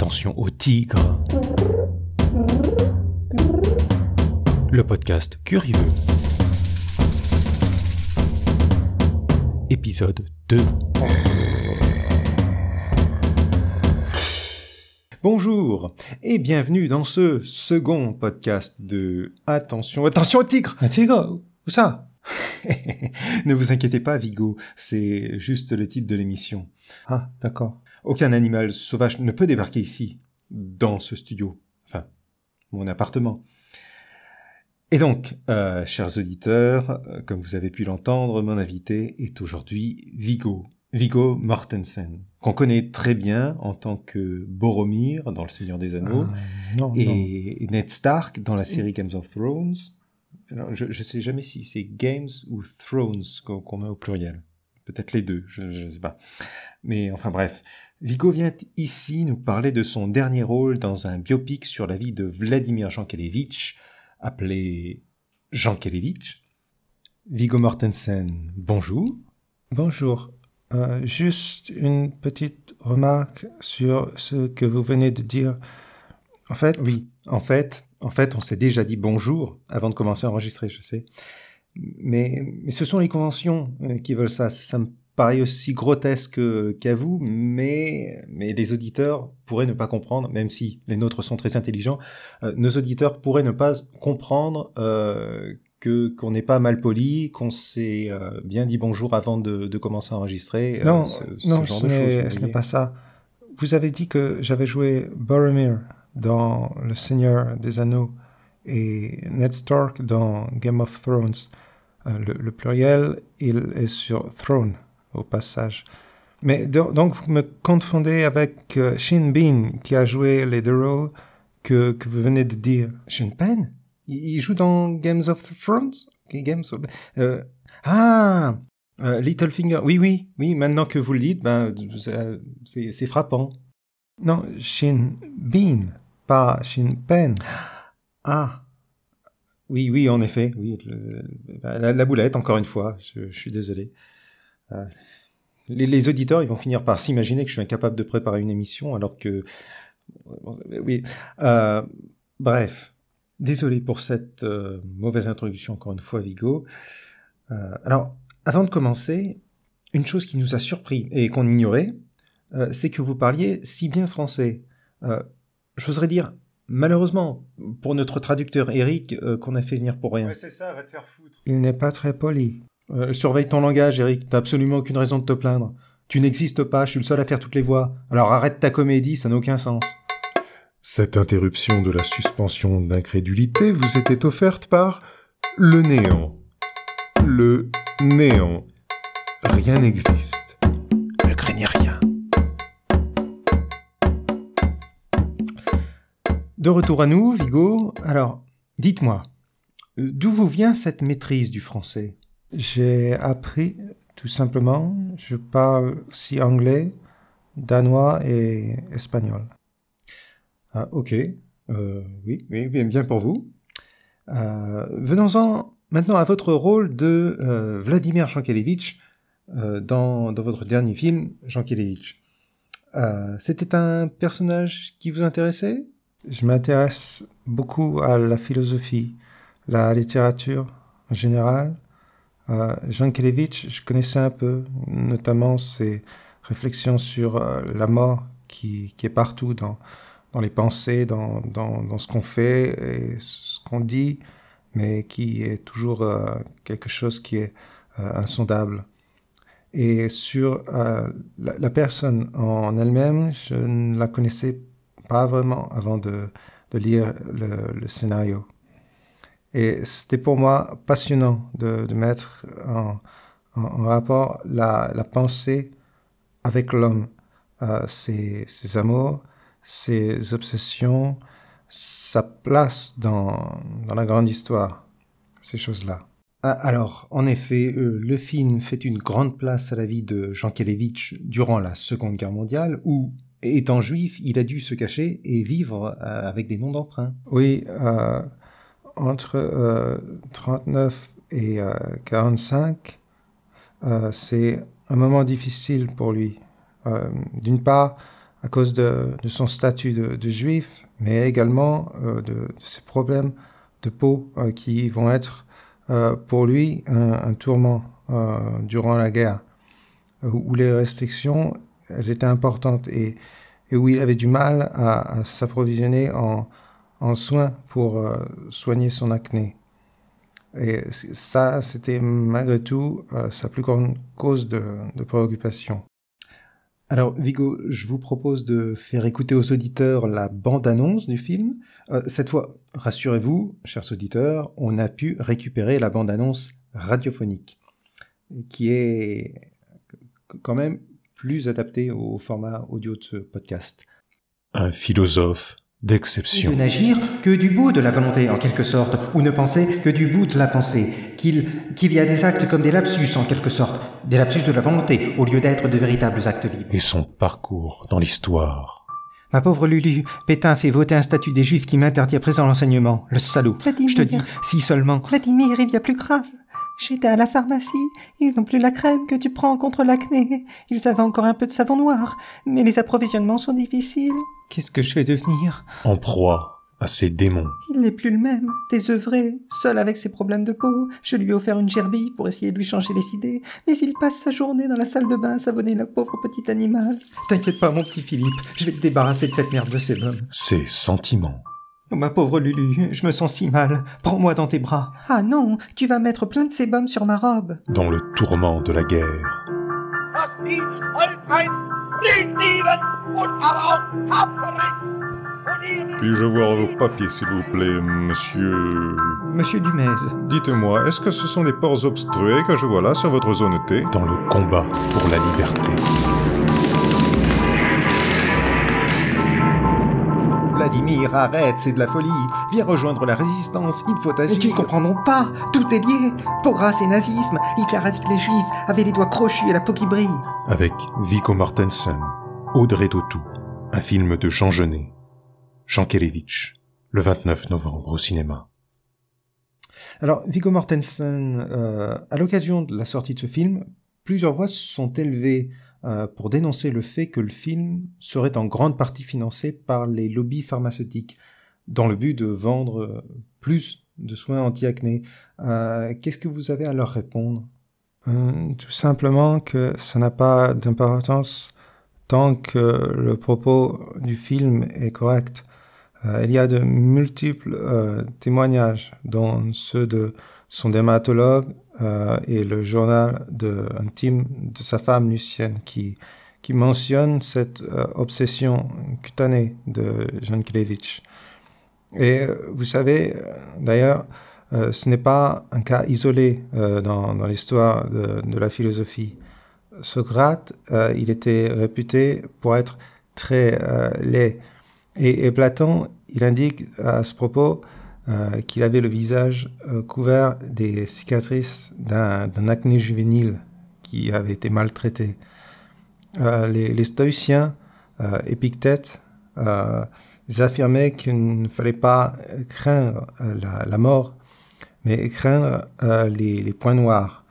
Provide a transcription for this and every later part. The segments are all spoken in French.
Attention au tigre. Le podcast Curieux. Épisode 2. Bonjour et bienvenue dans ce second podcast de Attention, attention au tigre Un tigre Où ça? Ne vous inquiétez pas, Vigo, c'est juste le titre de l'émission. Ah, d'accord. Aucun animal sauvage ne peut débarquer ici, dans ce studio, enfin, mon appartement. Et donc, euh, chers auditeurs, euh, comme vous avez pu l'entendre, mon invité est aujourd'hui Vigo, Vigo Mortensen, qu'on connaît très bien en tant que Boromir dans Le Seigneur des Anneaux Ah, non, non. et Ned Stark dans la série Games of Thrones. Alors, je ne sais jamais si c'est Games ou Thrones qu'on qu'on met au pluriel. Peut-être les deux, je ne sais pas. Mais enfin bref, Vigo vient ici nous parler de son dernier rôle dans un biopic sur la vie de Vladimir Jankélévitch, appelé Jankélévitch. Vigo Mortensen, bonjour. Bonjour. Euh, juste une petite remarque sur ce que vous venez de dire. En fait, Oui, en fait, en fait, on s'est déjà dit bonjour avant de commencer à enregistrer, je sais. Mais, mais ce sont les conventions euh, qui veulent ça. Ça me paraît aussi grotesque qu'à vous, mais, mais les auditeurs pourraient ne pas comprendre, même si les nôtres sont très intelligents, euh, nos auditeurs pourraient ne pas comprendre euh, que qu'on n'est pas mal poli, qu'on s'est euh, bien dit bonjour avant de, de commencer à enregistrer. non, ce, ce non, genre ce de choses. n'est pas ça. Vous avez dit que j'avais joué Boromir dans Le Seigneur des Anneaux et Ned Stark dans Game of Thrones. Le, le pluriel, il est sur Throne au passage. Mais do- donc vous me confondez avec euh, Shin Bean qui a joué les deux rôles que, que vous venez de dire. Sean Penn il, joue dans Games of Thrones? Games of... Euh, ah euh, Littlefinger. Oui, oui, oui. Maintenant que vous le dites, ben, c'est frappant. Non, Shin Bean, pas Shin Pen. Ah Oui, oui, en effet. Oui, le- la, la boulette, encore une fois. Je, je suis désolé. Euh, les, les auditeurs, ils vont finir par s'imaginer que je suis incapable de préparer une émission, alors que... Oui. Euh, bref. Désolé pour cette euh, mauvaise introduction, encore une fois, Vigo. Euh, alors, avant de commencer, une chose qui nous a surpris et qu'on ignorait, euh, c'est que vous parliez si bien français. Euh, J'oserais dire, malheureusement, pour notre traducteur Eric, euh, qu'on a fait venir pour rien. c'est ça, va te faire foutre. Il n'est pas très poli. Euh, surveille ton langage, Eric. T'as absolument aucune raison de te plaindre. Tu n'existes pas, je suis le seul à faire toutes les voix. Alors arrête ta comédie, ça n'a aucun sens. Cette interruption de la suspension d'incrédulité vous était offerte par le néant. Le néant. Rien n'existe. Ne craignez rien. De retour à nous, Vigo. Alors, dites-moi, euh, d'où vous vient cette maîtrise du français? J'ai appris, tout simplement, je parle aussi anglais, danois et espagnol. Ah, ok. Euh, oui, oui, bien, pour vous. Euh, Venons-en maintenant à votre rôle de euh, Vladimir Jankélévitch euh, dans, dans votre dernier film, Jankélévitch. Euh, C'était un personnage qui vous intéressait? Je m'intéresse beaucoup à la philosophie, la littérature en général. Euh, Jean Kelevitch, je connaissais un peu, notamment ses réflexions sur euh, la mort qui, est partout dans, les pensées, dans, ce qu'on fait et ce qu'on dit, mais qui est toujours euh, quelque chose qui est euh, insondable. Et sur la, personne en elle-même, je ne la connaissais pas vraiment avant de, lire le scénario. Et c'était pour moi passionnant de, de mettre en, en- en rapport la, la pensée avec l'homme, euh, ses, ses amours, ses obsessions, sa place dans, dans la grande histoire, ces choses-là. Ah, Alors, en effet, euh, le film fait une grande place à la vie de Jankélévitch durant la Seconde Guerre mondiale, où, étant juif, il a dû se cacher et vivre euh, avec des noms d'emprunt. Oui, euh, entre euh, 39 et euh, 45, euh, c'est un moment difficile pour lui. Euh, D'une part, à cause de, son statut de, juif, mais également de, de, ses problèmes de peau qui vont être pour lui un, tourment durant la guerre, où les restrictions étaient importantes et où il avait du mal à, s'approvisionner en, en, soins pour soigner son acné. Et ça, c'était malgré tout euh, sa plus grande cause de, préoccupation. Alors, Vigo, je vous propose de faire écouter aux auditeurs la bande-annonce du film. Euh, cette fois, rassurez-vous, chers auditeurs, on a pu récupérer la bande-annonce radiophonique, qui est quand même plus adaptée au format audio de ce podcast. Un philosophe d'exception. De n'agir que du bout de la volonté, en quelque sorte, ou ne penser que du bout de la pensée, qu'il qu'il y a des actes comme des lapsus, en quelque sorte, des lapsus de la volonté, au lieu d'être de véritables actes libres. Et son parcours dans l'histoire. Ma pauvre Lulu, Pétain fait voter un statut des Juifs qui m'interdit à présent l'enseignement. Le salaud. Je te dis, si seulement. Vladimir, il y a plus grave. J'étais à la pharmacie, ils n'ont plus la crème que tu prends contre l'acné. Ils avaient encore un peu de savon noir, mais les approvisionnements sont difficiles. Qu'est-ce que je vais devenir? En proie à ces démons. Il n'est plus le même, désœuvré, seul avec ses problèmes de peau. Je lui ai offert une gerbille pour essayer de lui changer les idées, mais il passe sa journée dans la salle de bain à savonner le pauvre petit animal. T'inquiète pas, mon petit Philippe, je vais te débarrasser de cette merde de sébum. Ses sentiments. Oh, ma pauvre Lulu, je me sens si mal. Prends-moi dans tes bras. Ah non, tu vas mettre plein de sébum sur ma robe. Dans le tourment de la guerre. Puis-je voir vos papiers, s'il vous plaît, monsieur... Monsieur Dumez. Dites-moi, est-ce que ce sont des ports obstrués que je vois là sur votre zone T? Dans le combat pour la liberté. Vladimir, arrête, c'est de la folie. Viens rejoindre la résistance, il faut agir. Mais tu ne comprendront pas, tout est lié. Pogras et nazisme, Hitler a dit que les juifs avaient les doigts crochus et la peau qui brille. Avec Viggo Mortensen, Audrey Tautou, un film de Jean Genet, Jean Kelevitch, le 29 novembre au cinéma. Alors, Viggo Mortensen, euh, à l'occasion de la sortie de ce film, plusieurs voix sont élevées pour dénoncer le fait que le film serait en grande partie financé par les lobbies pharmaceutiques, dans le but de vendre euh, plus de soins anti-acné. Euh, qu'est-ce que vous avez à leur répondre? Tout simplement que ça n'a pas d'importance tant que le propos du film est correct. il y a de multiples témoignages, dont ceux de son dermatologue euh, et le journal de, intime de sa femme Lucienne qui, qui mentionne cette euh, obsession cutanée de Jankelevitch. Et euh, vous savez, d'ailleurs, ce n'est pas un cas isolé dans, dans l'histoire de, de, la philosophie. Socrate, il était réputé pour être très laid. Et, et, Platon, il indique à ce propos euh, qu'il avait le visage euh, couvert des cicatrices d'un acné juvénile qui avait été maltraité. Euh, les, stoïciens, Épictète, ils affirmaient qu'il ne fallait pas craindre la, mort, mais craindre les, points noirs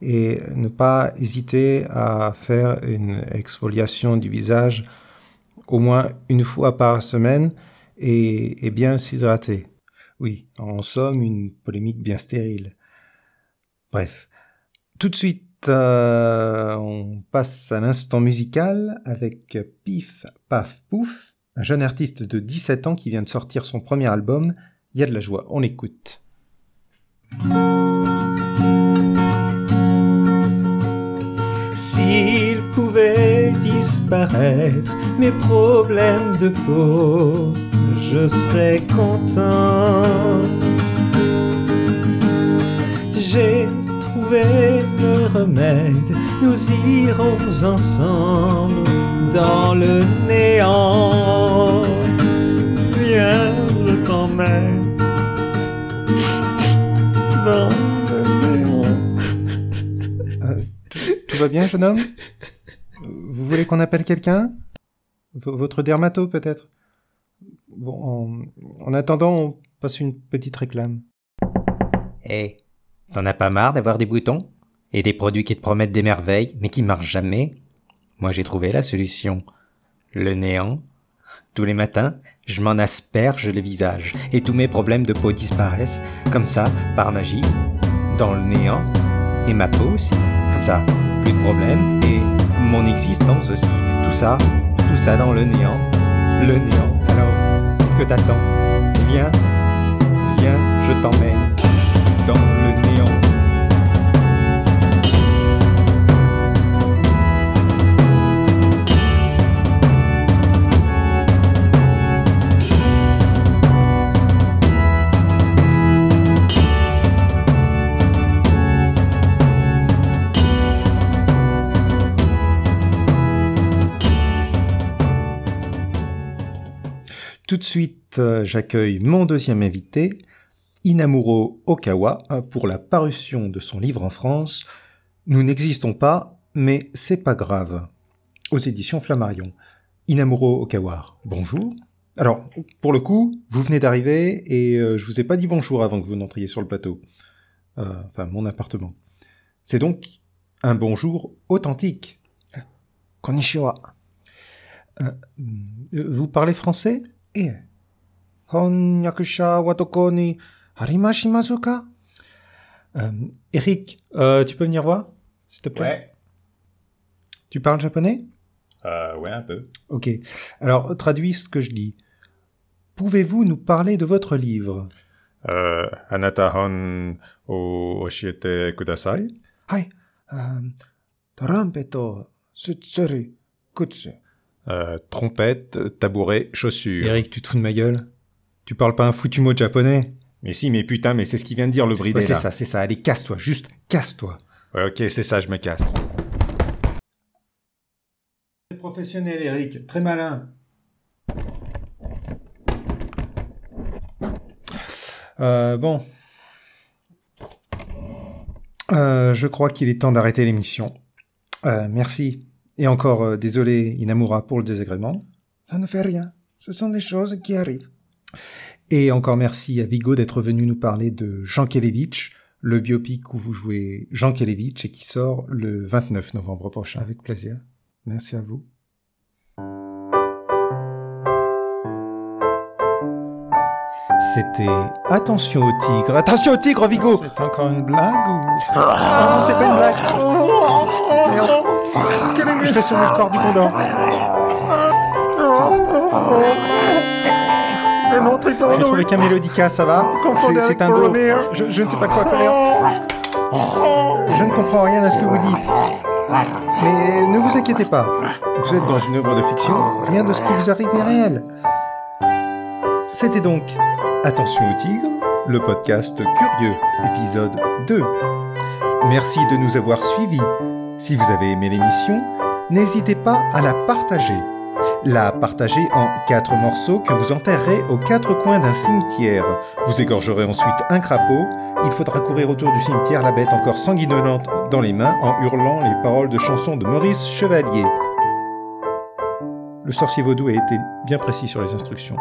et ne pas hésiter à faire une exfoliation du visage au moins une fois par semaine et, et bien s'hydrater. Oui, en somme, une polémique bien stérile. Bref, tout de suite, euh, on passe à l'instant musical avec Pif, Paf, Pouf, un jeune artiste de 17 ans qui vient de sortir son premier album. Il y a de la joie, on écoute. S'il pouvait disparaître mes problèmes de peau, je serai content. J'ai trouvé le remède, nous irons ensemble dans le néant. Viens, je t'emmène dans le néant. Euh, tout va bien, jeune homme? Vous voulez qu'on appelle quelqu'un? Votre dermato, peut-être? Bon, en, attendant, on passe une petite réclame. Hé, t'en as pas marre d'avoir des boutons Et des produits qui te promettent des merveilles, mais qui marchent jamais? Moi j'ai trouvé la solution. Le néant. Tous les matins, je m'en asperge le visage et tous mes problèmes de peau disparaissent, comme ça, par magie, dans le néant. Et ma peau aussi, comme ça, plus de problèmes et mon existence aussi. Tout ça, tout ça dans le néant. Le néant. Que t'attends Viens, viens, je t'emmène dans le néant. Tout de suite, euh, j'accueille mon deuxième invité, Inamuro Okawa, euh, pour la parution de son livre en France. Nous n'existons pas, mais c'est pas grave. Aux éditions Flammarion. Inamuro Okawa, bonjour. Alors, pour le coup, vous venez d'arriver et euh, je vous ai pas dit bonjour avant que vous n'entriez sur le plateau. Euh, enfin, mon appartement. C'est donc un bonjour authentique. Konnichiwa. Euh, vous parlez français? Eh. Honyakusha wa doko ni arimashimasu ka Euh, Eric, euh, tu peux venir voir S'il te plaît? Tu parles japonais? Euh, ouais, un peu. Ok. Alors, traduis ce que je dis. Pouvez-vous nous parler de votre livre? Euh, anata hon o oshiete kudasai? Hai, euh, trompeto, sutsuri, kutsu. Euh, trompette, tabouret, chaussure. Eric, tu te fous de ma gueule? Tu parles pas un foutu mot de japonais? Mais si, mais putain, mais c'est ce qu'il vient de dire le bridé Ouais, c'est ça, c'est ça. Allez, casse-toi, juste casse-toi. Ouais, ok, c'est ça, je me casse. Professionnel, Eric, très malin. Euh, bon. Euh, je crois qu'il est temps d'arrêter l'émission. Euh, merci. Et encore euh, désolé, Inamura, pour le désagrément. Ça ne fait rien. Ce sont des choses qui arrivent. Et encore merci à Vigo d'être venu nous parler de Jean Kelevitch, le biopic où vous jouez Jean Kelevitch et qui sort le 29 novembre prochain. Avec plaisir. Merci à vous. C'était Attention au tigre. Attention au tigre, Vigo C'est encore une blague ou... Ah, c'est pas une blague. Je fais sonner le corps du condor. J'ai trouvé qu'un mélodica, ça va C'est- C'est un do. Je, je ne sais pas quoi faire. Je ne comprends rien à ce que vous dites. Mais ne vous inquiétez pas. Vous êtes dans une œuvre de fiction. Rien de ce qui vous arrive n'est réel. C'était donc Attention au tigre, le podcast Curieux, épisode 2. Merci de nous avoir suivis. Si vous avez aimé l'émission, n'hésitez pas à la partager. La partager en quatre morceaux que vous enterrerez aux quatre coins d'un cimetière. Vous égorgerez ensuite un crapaud. Il faudra courir autour du cimetière, la bête encore sanguinolente dans les mains, en hurlant les paroles de chansons de Maurice Chevalier. Le sorcier vaudou a été bien précis sur les instructions.